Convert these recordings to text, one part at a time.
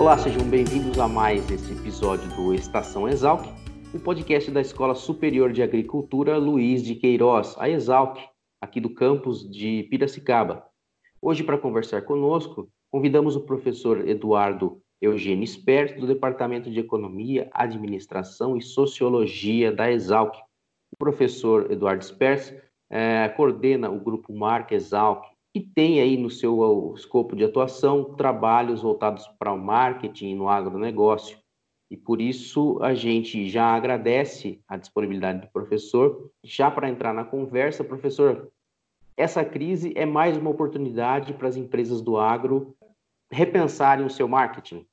Olá, sejam bem-vindos a mais esse episódio do Estação Exalc, o podcast da Escola Superior de Agricultura Luiz de Queiroz, a Exalc, aqui do campus de Piracicaba. Hoje, para conversar conosco, convidamos o professor Eduardo Eugênio Spert, do Departamento de Economia, Administração e Sociologia da Exalc. O professor Eduardo Spert é, coordena o grupo Marca Exalc, que tem aí no seu escopo de atuação trabalhos voltados para o marketing no agronegócio. E por isso a gente já agradece a disponibilidade do professor. Já para entrar na conversa, professor, essa crise é mais uma oportunidade para as empresas do agro repensarem o seu marketing?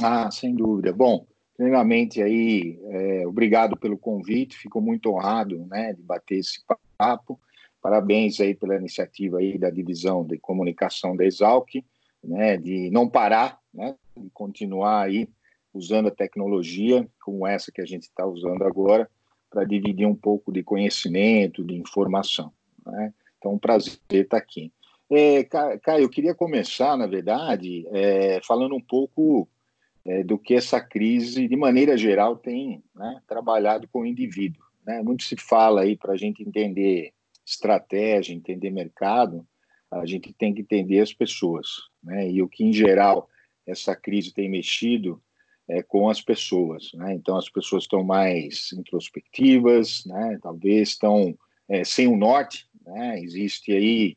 Ah, sem dúvida. Bom, primeiramente aí, é, obrigado pelo convite, fico muito honrado né, de bater esse papo. Parabéns aí pela iniciativa aí da divisão de comunicação da Exalc, né, de não parar, né, de continuar aí usando a tecnologia como essa que a gente está usando agora para dividir um pouco de conhecimento, de informação. Né? Então, um prazer estar aqui. É, Caio, eu queria começar, na verdade, é, falando um pouco é, do que essa crise, de maneira geral, tem né, trabalhado com o indivíduo. Né? Muito se fala aí para a gente entender estratégia, entender mercado, a gente tem que entender as pessoas, né? E o que em geral essa crise tem mexido é com as pessoas, né? Então as pessoas estão mais introspectivas, né? Talvez estão é, sem o norte, né? Existe aí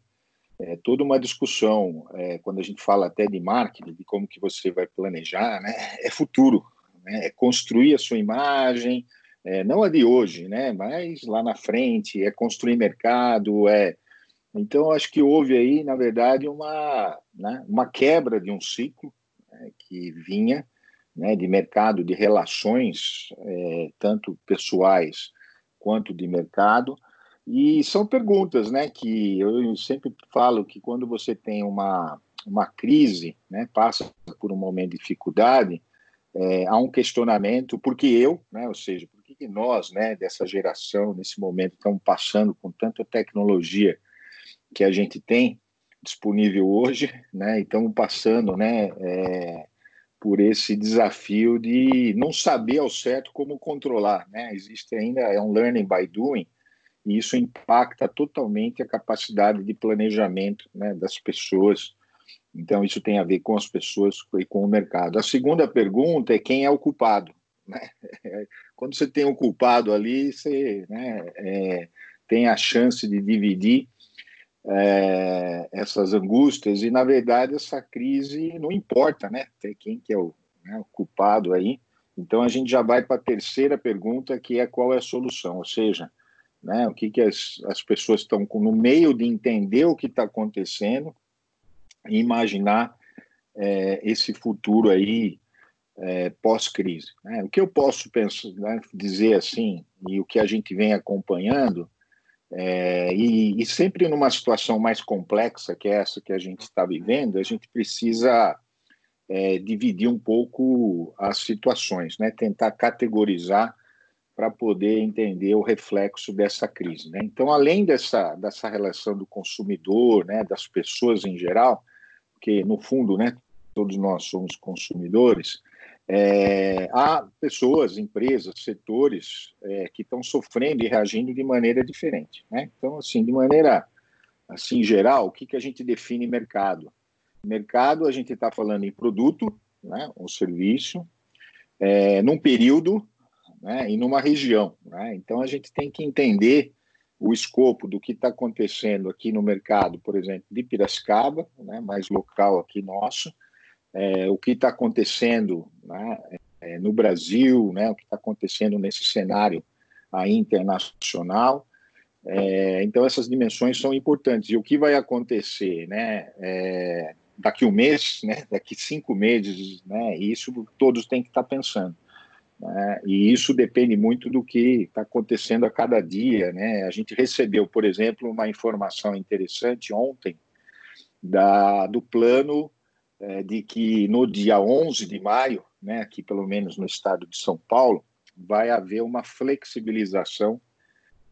é, toda uma discussão é, quando a gente fala até de marketing, de como que você vai planejar, né? É futuro, né? É construir a sua imagem, é, não a de hoje, né? Mas lá na frente é construir mercado, é. Então acho que houve aí, na verdade, uma né, uma quebra de um ciclo né, que vinha né, de mercado, de relações, é, tanto pessoais quanto de mercado. E são perguntas, né, que eu sempre falo que quando você tem uma uma crise, né, passa por um momento de dificuldade, é, há um questionamento, porque eu, né, ou seja, que nós, né, dessa geração, nesse momento, estamos passando com tanta tecnologia que a gente tem disponível hoje, né, e estamos passando, né, é, por esse desafio de não saber ao certo como controlar, né, existe ainda, é um learning by doing, e isso impacta totalmente a capacidade de planejamento, né, das pessoas, então, isso tem a ver com as pessoas e com o mercado. A segunda pergunta é quem é o culpado. Né? Quando você tem um culpado ali, você né, é, tem a chance de dividir é, essas angústias e, na verdade, essa crise não importa, né? Quem que é o, né, o culpado aí. Então, a gente já vai para a terceira pergunta, que é qual é a solução, ou seja, né, o que, que as, as pessoas estão no meio de entender o que está acontecendo e imaginar é, esse futuro aí é, pós-crise. Né? O que eu posso né, dizer assim, e o que a gente vem acompanhando, é, e, e, sempre numa situação mais complexa que essa que a gente está vivendo, a gente precisa é, dividir um pouco as situações, né? tentar categorizar para poder entender o reflexo dessa crise. Né? Então, além dessa, dessa relação do consumidor, né, das pessoas em geral, que no fundo, né, todos nós somos consumidores, é, há pessoas, empresas, setores é, que estão sofrendo e reagindo de maneira diferente. Né? Então, assim, de maneira assim geral, o que, que a gente define mercado? Mercado, a gente está falando em produto, né, um serviço, é, num período né, e numa região. Né? Então, a gente tem que entender o escopo do que está acontecendo aqui no mercado, por exemplo, de Piracicaba, né, mais local aqui nosso, é, o que está acontecendo né, é, no Brasil, né, o que está acontecendo nesse cenário aí internacional. É, então, essas dimensões são importantes. E o que vai acontecer? Né, é, daqui um mês, né, daqui cinco meses, né, isso todos têm que estar pensando. Né, e isso depende muito do que está acontecendo a cada dia. Né? A gente recebeu, por exemplo, uma informação interessante ontem da, do plano é, de que no dia 11 de maio, né, aqui pelo menos no estado de São Paulo, vai haver uma flexibilização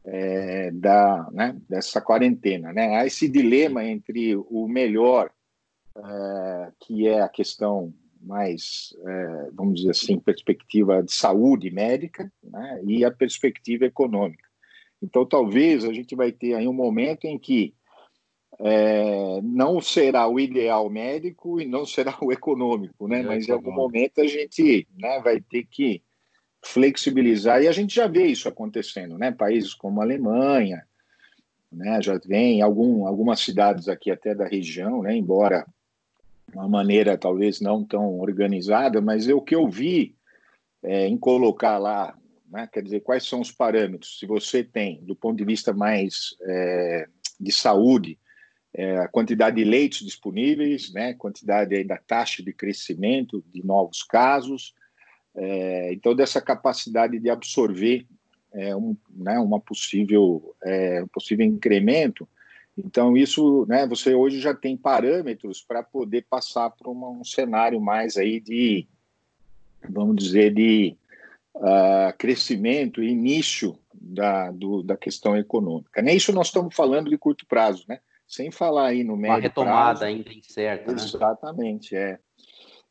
é, da, né, dessa quarentena. Né? Há esse dilema entre o melhor, é, que é a questão mais, é, vamos dizer assim, perspectiva de saúde médica, né, e a perspectiva econômica. Então, talvez a gente vai ter aí um momento em que é, não será o ideal médico e não será o econômico, né? É Mas em algum momento a gente né, vai ter que flexibilizar e a gente já vê isso acontecendo, né? Países como a Alemanha, né? Já vem algum, algumas cidades aqui até da região, né? Embora uma maneira talvez não tão organizada, mas o que eu vi é, em colocar lá, né? Quer dizer, quais são os parâmetros? Se você tem, do ponto de vista mais é, de saúde, é, a quantidade de leitos disponíveis, né, quantidade da taxa de crescimento de novos casos, é, então dessa capacidade de absorver é, um, né, uma possível, é, um possível incremento. Então isso, né, você hoje já tem parâmetros para poder passar para um cenário mais aí de, vamos dizer, de uh, crescimento, início da, do, da questão econômica. Nem isso nós estamos falando de curto prazo, né? Sem falar aí no médio Uma retomada prazo. ainda incerta, né? Exatamente, é.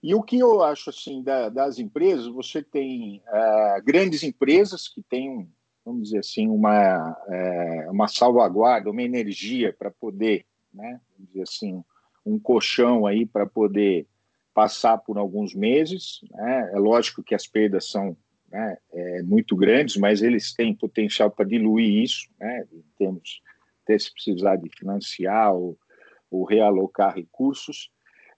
E o que eu acho assim da, das empresas, você tem uh, grandes empresas que têm, um, vamos dizer assim, uma, uh, uma salvaguarda, uma energia para poder, né, vamos dizer assim, um colchão aí para poder passar por alguns meses. Né? É lógico que as perdas são né, é, muito grandes, mas eles têm potencial para diluir isso, né, em termos até se precisar de financiar ou, ou realocar recursos.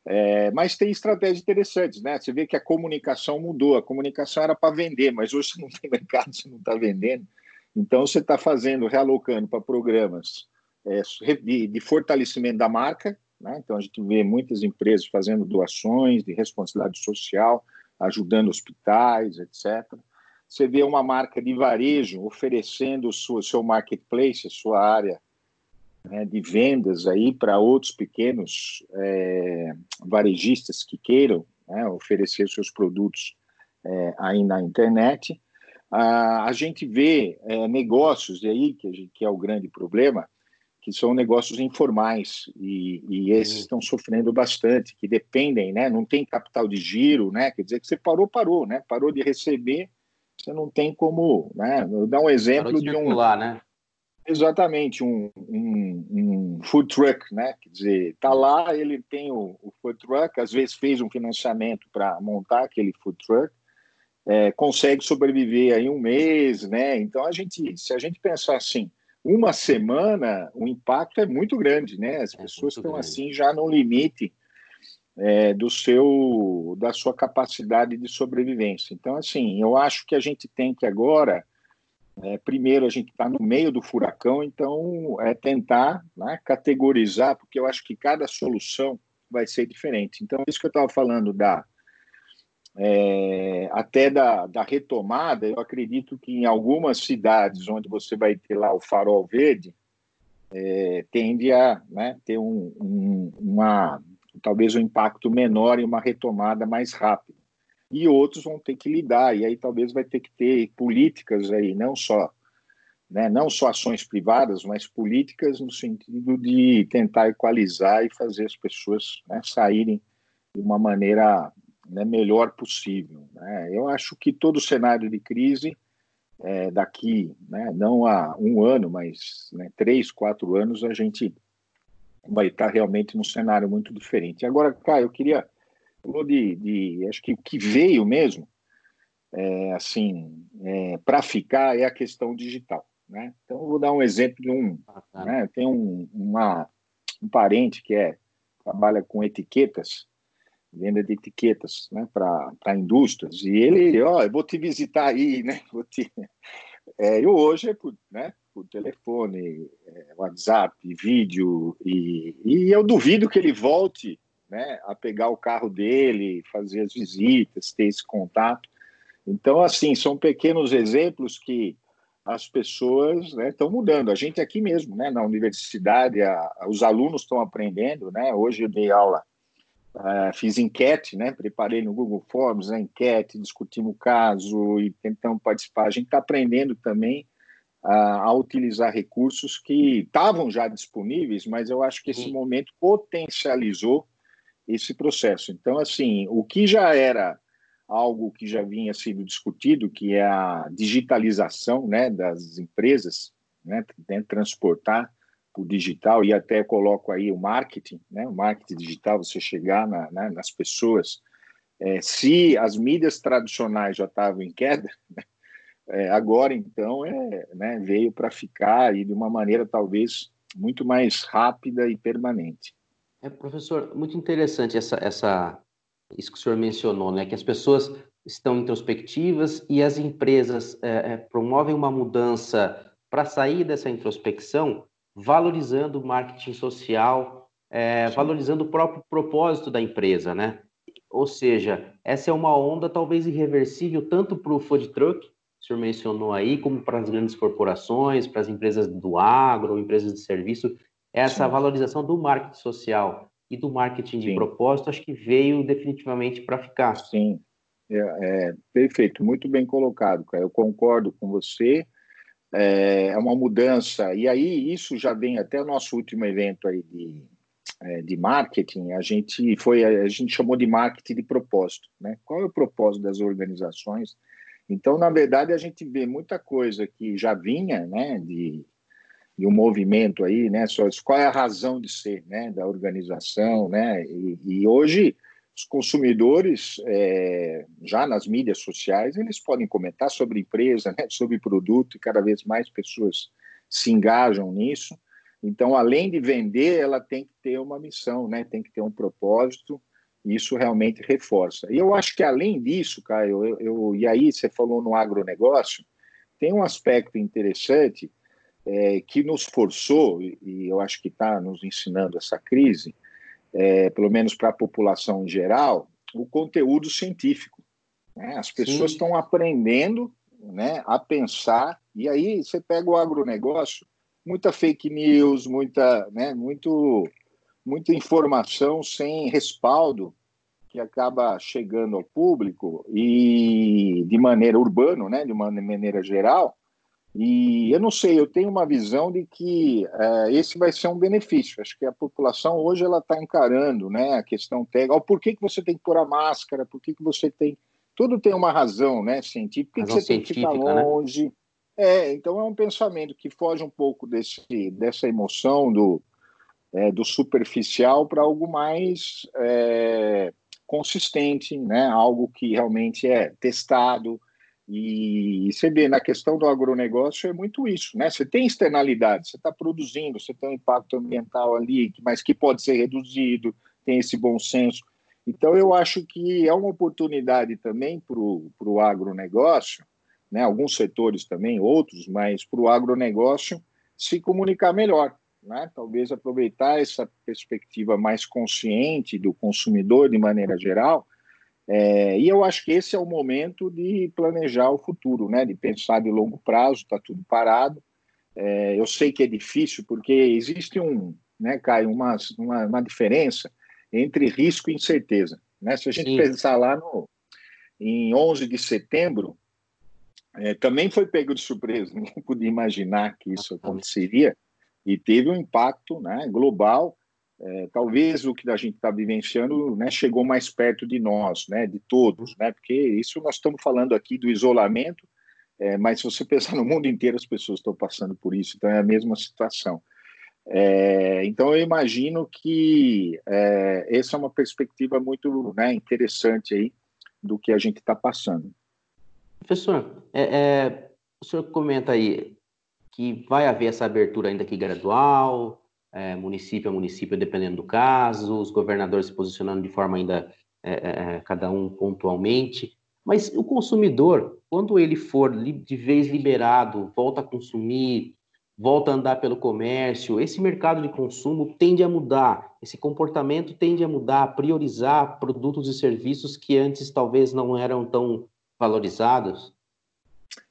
É, mas tem estratégias interessantes, né? Você vê que a comunicação mudou. A comunicação era para vender, mas hoje você não tem mercado, você não está vendendo. Então você está fazendo, realocando para programas é, de, de, fortalecimento da marca. Né? Então a gente vê muitas empresas fazendo doações de responsabilidade social, ajudando hospitais, etc. Você vê uma marca de varejo oferecendo o seu, seu marketplace, a sua área né, de vendas aí para outros pequenos é, varejistas que queiram né, oferecer seus produtos é, aí na internet. Ah, a gente vê é, negócios aí, que, que, é o grande problema, que são negócios informais e, e esses estão sofrendo bastante, que dependem, né, não tem capital de giro, né, quer dizer que você parou, parou, né, parou de receber, você não tem como, né, vou dar um exemplo de, de um... né? Exatamente, um, um, um, food truck, né? Quer dizer, tá lá, ele tem o, o food truck, às vezes fez um financiamento para montar aquele food truck, é, consegue sobreviver aí um mês, né? Então a gente, se a gente pensar assim, uma semana, o impacto é muito grande, né? As é pessoas estão grande. assim já no limite é, do seu, da sua capacidade de sobrevivência. Então assim, eu acho que a gente tem que agora é, primeiro, a gente está no meio do furacão, então é tentar né, categorizar, porque eu acho que cada solução vai ser diferente. Então, isso que eu estava falando da é, até da, da, retomada, eu acredito que em algumas cidades onde você vai ter lá o farol verde, é, tende a né, ter um, um, uma talvez um impacto menor e uma retomada mais rápida e outros vão ter que lidar, e aí talvez vai ter que ter políticas aí, não só, né, não só ações privadas, mas políticas no sentido de tentar equalizar e fazer as pessoas né, saírem de uma maneira né, melhor possível. Né? Eu acho que todo cenário de crise, é, daqui, né, não há um ano, mas né, três, quatro anos, a gente vai estar realmente num cenário muito diferente. Agora, Caio, eu queria falou de, de, acho que o que veio mesmo, é, assim, é, para ficar é a questão digital, né? Então, eu vou dar um exemplo de um, né? Tem um, uma, um parente que é trabalha com etiquetas, venda de etiquetas, né, para indústrias, e ele, ó, eu vou te visitar aí, né? Vou te... É, eu hoje é por, né, por telefone, é, WhatsApp, vídeo, e, e eu duvido que ele volte né, a pegar o carro dele, fazer as visitas, ter esse contato. Então, assim, são pequenos exemplos que as pessoas estão né, mudando. A gente aqui mesmo, né, na universidade, a, os alunos estão aprendendo. Né? Hoje eu dei aula, uh, fiz enquete, né, preparei no Google Forms a enquete, discutimos o caso e tentamos participar. A gente está aprendendo também a, a utilizar recursos que estavam já disponíveis, mas eu acho que esse momento potencializou esse processo. Então, assim, o que já era algo que já vinha sido discutido, que é a digitalização né, das empresas, né, né transportar o digital, e até coloco aí o marketing, né, o marketing digital, você chegar na, né, nas pessoas. É, se as mídias tradicionais já estavam em queda, né, é, agora então é, né, veio para ficar e de uma maneira talvez muito mais rápida e permanente. É, professor, muito interessante essa, essa isso que o senhor mencionou, né? Que as pessoas estão introspectivas e as empresas é, é, promovem uma mudança para sair dessa introspecção, valorizando o marketing social, é, valorizando o próprio propósito da empresa, né? Ou seja, essa é uma onda talvez irreversível tanto para o food truck, o senhor mencionou aí, como para as grandes corporações, para as empresas do agro, empresas de serviço, essa Sim. valorização do marketing social e do marketing de Sim. propósito, acho que veio definitivamente para ficar. Sim, é, é, perfeito, muito bem colocado, cara. Eu concordo com você. É, é uma mudança, e aí isso já vem até o nosso último evento aí de, é, de marketing, a gente foi, a gente chamou de marketing de propósito, né? Qual é o propósito das organizações? Então, na verdade, a gente vê muita coisa que já vinha, né, de de um movimento aí, né? Qual é a razão de ser, né? Da organização, né? E, e hoje os consumidores, é, já nas mídias sociais, eles podem comentar sobre empresa, né? Sobre produto e cada vez mais pessoas se engajam nisso. Então, além de vender, ela tem que ter uma missão, né? Tem que ter um propósito. E isso realmente reforça. E eu acho que além disso, Caio, eu, eu, e aí você falou no agronegócio, tem um aspecto interessante é, que nos forçou, e eu acho que está nos ensinando essa crise, é, pelo menos para a população em geral, o conteúdo científico. Né? As pessoas estão aprendendo né, a pensar, e aí você pega o agronegócio, muita fake news, muita, né, muito, muita informação sem respaldo que acaba chegando ao público e de maneira urbana, né, de uma maneira geral, e eu não sei, eu tenho uma visão de que uh, esse vai ser um benefício. Acho que a população hoje ela está encarando, né, a questão técnica. Por que, que você tem que pôr a máscara? Por que, que você tem? Tudo tem uma razão, né, científica. Por que, que você tem que ficar né? longe? Né? É, então é um pensamento que foge um pouco desse, dessa emoção do, é, do superficial para algo mais é, consistente, né? Algo que realmente é testado e você vê na questão do agronegócio é muito isso, né? Você tem externalidade, você está produzindo, você tem um impacto ambiental ali, mas que pode ser reduzido, tem esse bom senso. Então, eu acho que é uma oportunidade também para o agronegócio, né? alguns setores também, outros, mas para o agronegócio se comunicar melhor. Né? Talvez aproveitar essa perspectiva mais consciente do consumidor de maneira geral é, e eu acho que esse é o momento de planejar o futuro, né? de pensar de longo prazo, está tudo parado. É, eu sei que é difícil, porque existe um, né, Caio, uma, uma, uma diferença entre risco e incerteza. Né? Se a gente Sim. pensar lá no, em 11 de setembro, é, também foi pego de surpresa, ninguém podia imaginar que isso aconteceria, e teve um impacto né, global é, talvez o que a gente está vivenciando né, chegou mais perto de nós, né, de todos, né, porque isso nós estamos falando aqui do isolamento, é, mas se você pensar no mundo inteiro, as pessoas estão passando por isso, então é a mesma situação. É, então eu imagino que é, essa é uma perspectiva muito né, interessante aí do que a gente está passando. Professor, é, é, o senhor comenta aí que vai haver essa abertura ainda aqui gradual, é, município a município, dependendo do caso, os governadores se posicionando de forma ainda é, é, é, cada um pontualmente. Mas o consumidor, quando ele for de vez liberado, volta a consumir, volta a andar pelo comércio, esse mercado de consumo tende a mudar, esse comportamento tende a mudar, a priorizar produtos e serviços que antes talvez não eram tão valorizados?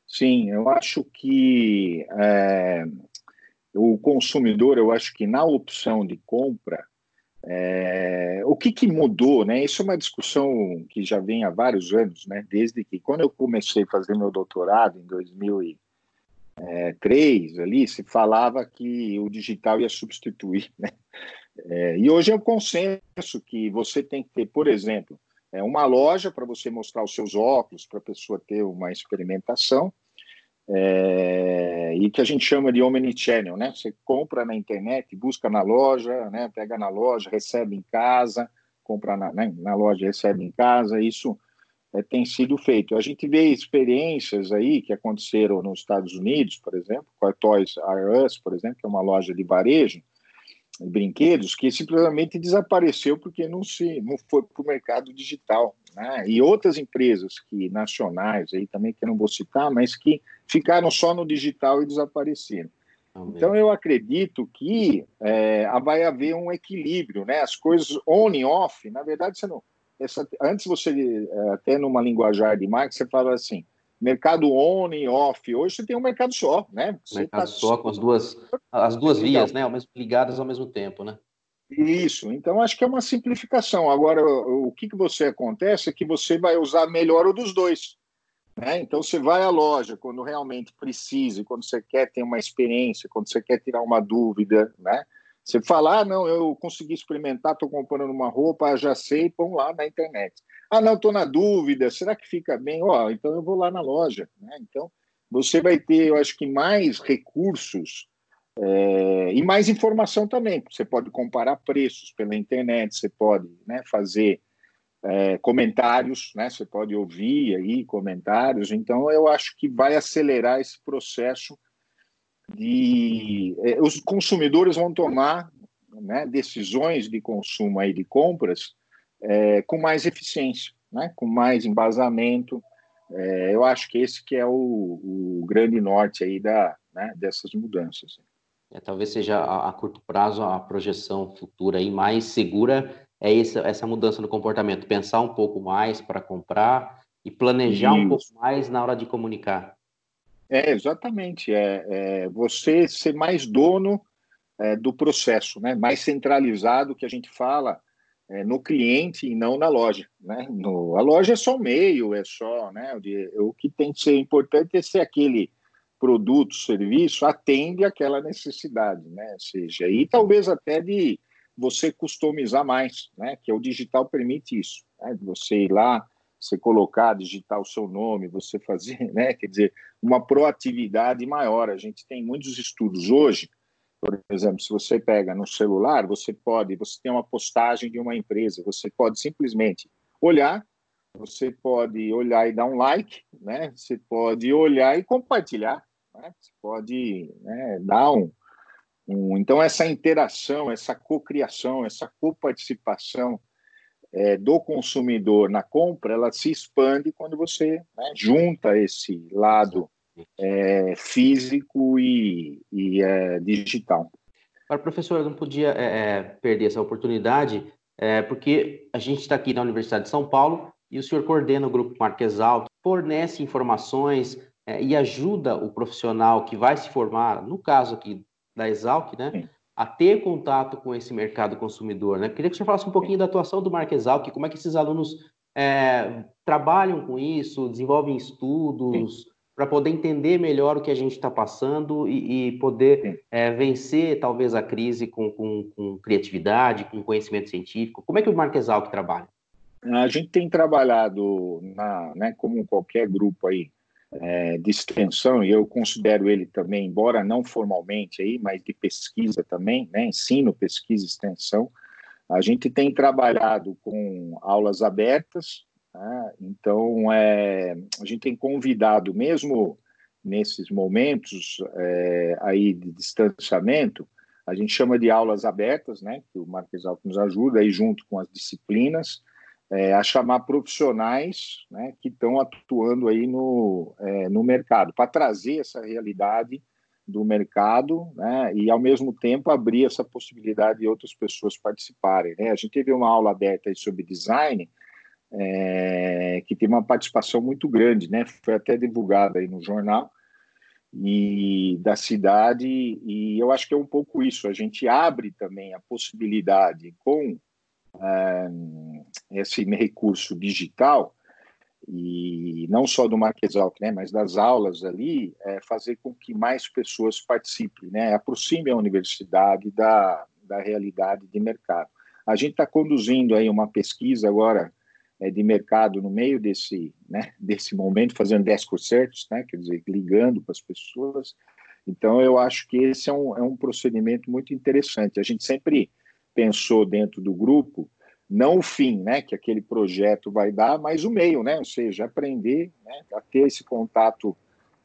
Sim, eu acho que é, o consumidor, eu acho que na opção de compra, é, o que, que mudou, né? Isso é uma discussão que já vem há vários anos, né? Desde que quando eu comecei a fazer meu doutorado em 2003, ali se falava que o digital ia substituir, né? É, e hoje é o consenso que você tem que ter, por exemplo, é uma loja para você mostrar os seus óculos, para a pessoa ter uma experimentação, é, e que a gente chama de omnichannel, né? Você compra na internet, busca na loja, né? Pega na loja, recebe em casa, compra na, né? na loja, recebe em casa. Isso é, tem sido feito. A gente vê experiências aí que aconteceram nos Estados Unidos, por exemplo, com a Toys R Us, por exemplo, que é uma loja de varejo, brinquedos que simplesmente desapareceu porque não se não foi para o mercado digital né? e outras empresas que nacionais aí também que não vou citar mas que ficaram só no digital e desapareceram Amém. então eu acredito que é, vai haver um equilíbrio né as coisas on e off na verdade você não essa, antes você é, até numa linguajar de marketing você fala assim mercado on e off. Hoje você tem um mercado só, né? Você mercado tá... só com as duas, as duas vias, né? Ligadas ao mesmo tempo, né? Isso. Então acho que é uma simplificação. Agora, o que que você acontece é que você vai usar melhor o dos dois. Né? Então você vai à loja quando realmente precisa, quando você quer ter uma experiência, quando você quer tirar uma dúvida, né? Você fala, ah, não, eu consegui experimentar, estou comprando uma roupa, já sei, põe lá na internet. Ah, não, estou na dúvida, será que fica bem? Ó, oh, então eu vou lá na loja. Né? Então, você vai ter, eu acho que, mais recursos é, e mais informação também. Você pode comparar preços pela internet, você pode né, fazer é, comentários, né? Você pode ouvir aí comentários. Então, eu acho que vai acelerar esse processo de é, os consumidores vão tomar né, decisões de consumo aí de compras é, com mais eficiência, né, com mais embasamento. É, eu acho que esse que é o, o grande norte aí da, né, dessas mudanças. É, talvez seja a, a, curto prazo a projeção futura aí mais segura é essa, essa mudança no comportamento, pensar um pouco mais para comprar e planejar Isso. um pouco mais na hora de comunicar. É, exatamente. É, é você ser mais dono é, do processo, né? mais centralizado, que a gente fala é, no cliente e não na loja. Né? No, a loja é só o meio, é só. Né? O, o que tem que ser importante é ser aquele produto, serviço, atende aquela necessidade, né? seja, e talvez até de você customizar mais, né? Que o digital permite isso, né? Você ir lá, você colocar, digitar o seu nome, você fazer, né? Quer dizer, uma proatividade maior. A gente tem muitos estudos hoje, por exemplo, se você pega no celular, você pode, você tem uma postagem de uma empresa, você pode simplesmente olhar, você pode olhar e dar um like, né? Você pode olhar e compartilhar, né? Você pode né, dar um, então essa interação, essa cocriação, essa coparticipação é, do consumidor na compra, ela se expande quando você né, junta esse lado é, físico e, e é, digital. Agora, professor, eu não podia é, é, perder essa oportunidade, é, porque a gente está aqui na Universidade de São Paulo e o senhor coordena o Grupo Marques Alto, fornece informações e ajuda o profissional que vai se formar, no caso aqui da Exalc, né? Sim a ter contato com esse mercado consumidor. Né? Queria que você falasse um pouquinho da atuação do Marquesal, que como é que esses alunos é, trabalham com isso, desenvolvem estudos para poder entender melhor o que a gente está passando e, e poder é, vencer talvez a crise com, com, com, criatividade, com conhecimento científico. Como é que o Marquesal que trabalha? A gente tem trabalhado, na, né, como qualquer grupo aí, é, de extensão, e eu considero ele também, embora não formalmente, aí, mas de pesquisa também, né, ensino, pesquisa e extensão, a gente tem trabalhado com aulas abertas, né, então é, a gente tem convidado, mesmo nesses momentos é, aí de distanciamento, a gente chama de aulas abertas, né, que o Marques Alto nos ajuda aí junto com as disciplinas, é, a chamar profissionais né, que estão atuando aí no, é, no mercado, para trazer essa realidade do mercado, né, e ao mesmo tempo abrir essa possibilidade de outras pessoas participarem. Né? A gente teve uma aula aberta sobre design, é, que tem uma participação muito grande, né? Foi até divulgada aí no jornal e da cidade e eu acho que é um pouco isso. A gente abre também a possibilidade com esse recurso digital e não só do Marquesalc, né, mas das aulas ali, é fazer com que mais pessoas participem, né, aproxime a universidade da, da realidade de mercado. A gente está conduzindo aí uma pesquisa agora é, de mercado no meio desse, né, desse momento, fazendo 10 concertos, né, quer dizer, ligando para as pessoas. Então, eu acho que esse é um, é um procedimento muito interessante. A gente sempre pensou dentro do grupo, não o fim, né, que aquele projeto vai dar, mas o meio, né, ou seja, aprender né, a ter esse contato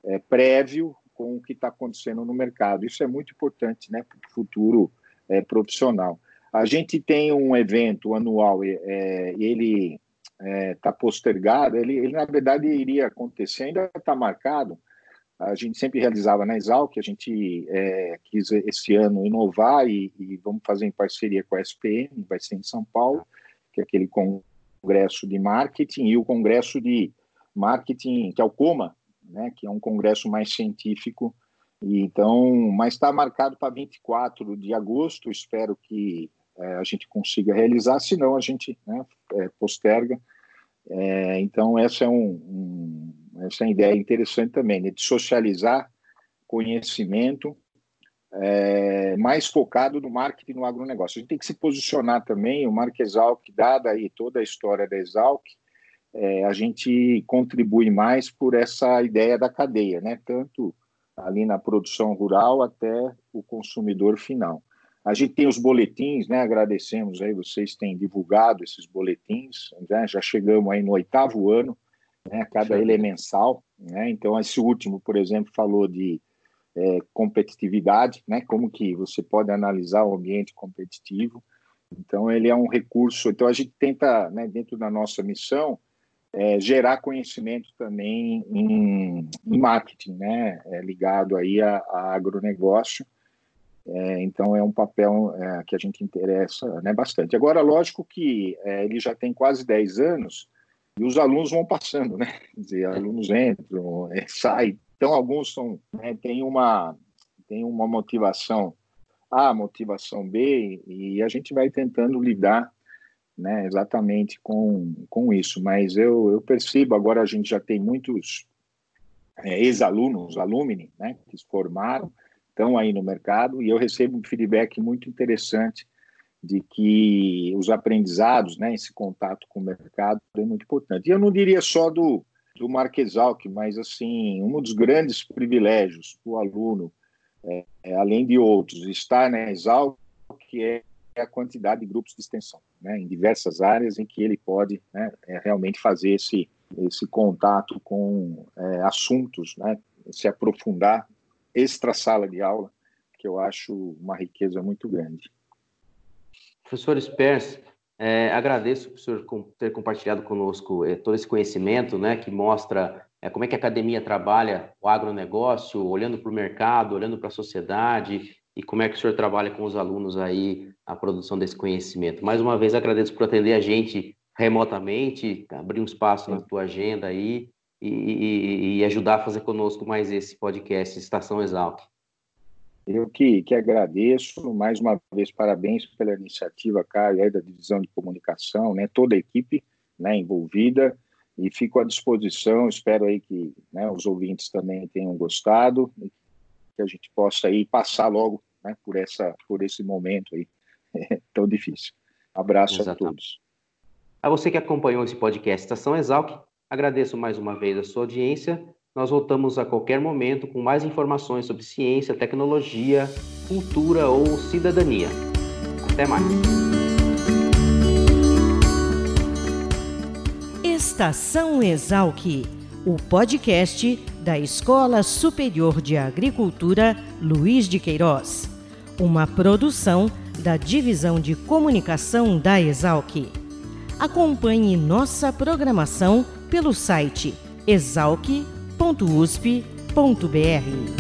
é, prévio com o que está acontecendo no mercado. Isso é muito importante né, para o futuro é, profissional. A gente tem um evento anual, é, ele está é, postergado, ele, ele, na verdade iria acontecer, ainda está marcado. A gente sempre realizava na Exalc, a gente é, quis esse ano inovar e, e, vamos fazer em parceria com a SPM, vai ser em São Paulo, que é aquele congresso de marketing, e o congresso de marketing, que é o COMA, né, que é um congresso mais científico. E então, mas está marcado para 24 de agosto. Espero que é, a gente consiga realizar, senão a gente né, é, posterga. É, então, essa é, um, um, essa é uma ideia interessante também, né, de socializar conhecimento é, mais focado no marketing no agronegócio. A gente tem que se posicionar também, o Mark Exalc, dada aí toda a história da Exalc, é, a gente contribui mais por essa ideia da cadeia, né? tanto ali na produção rural até o consumidor final. A gente tem os boletins, né? Agradecemos aí, vocês têm divulgado esses boletins, né? já chegamos aí no oitavo ano, né? Cada ele é mensal, né? Então, esse último, por exemplo, falou de é, competitividade, né? Como que você pode analisar o ambiente competitivo. Então, ele é um recurso. Então, a gente tenta, né, dentro da nossa missão, é, gerar conhecimento também em, em marketing, né? É, ligado aí a, a agronegócio é, então é um papel é, que a gente interessa né, bastante. Agora, lógico que é, ele já tem quase 10 anos e os alunos vão passando, né? Quer dizer, alunos entram, é, saem. Então, alguns são, né, têm uma, tem uma motivação A, motivação B, e a gente vai tentando lidar né, exatamente com, com isso. Mas eu, eu percebo, agora a gente já tem muitos é, ex-alunos, alumni, né, que se formaram, estão aí no mercado e eu recebo um feedback muito interessante de que os aprendizados, né, esse contato com o mercado é muito importante. E eu não diria só do, do Marquesalc, mas assim, um dos grandes privilégios do aluno, é, é, além de outros, estar na Exalc, que é a quantidade de grupos de extensão, né, em diversas áreas em que ele pode né, é, realmente fazer esse, esse contato com é, assuntos, né, se aprofundar extra sala de aula, que eu acho uma riqueza muito grande. Professor Spers, é, agradeço por senhor ter compartilhado conosco é, todo esse conhecimento, né, que mostra é, como é que a academia trabalha o agronegócio, olhando para o mercado, olhando para a sociedade, e como é que o senhor trabalha com os alunos aí a produção desse conhecimento. Mais uma vez, agradeço por atender a gente remotamente, abrir um espaço na tua agenda aí, e, e, ajudar a fazer conosco mais esse podcast Estação Exalc. Eu que, que agradeço, mais uma vez, parabéns pela iniciativa, Caio, da Divisão de Comunicação, né, toda a equipe né, envolvida, e fico à disposição, espero aí que né, os ouvintes também tenham gostado, e que a gente possa aí passar logo né, por, essa, por esse momento aí tão difícil. Abraço Exatamente. a todos. A você que acompanhou esse podcast Estação Exalc, Agradeço mais uma vez a sua audiência. Nós voltamos a qualquer momento com mais informações sobre ciência, tecnologia, cultura ou cidadania. Até mais. Estação Exalc, o podcast da Escola Superior de Agricultura Luiz de Queiroz. Uma produção da Divisão de Comunicação da Exalc. Acompanhe nossa programação pelo site exalc.usp.br.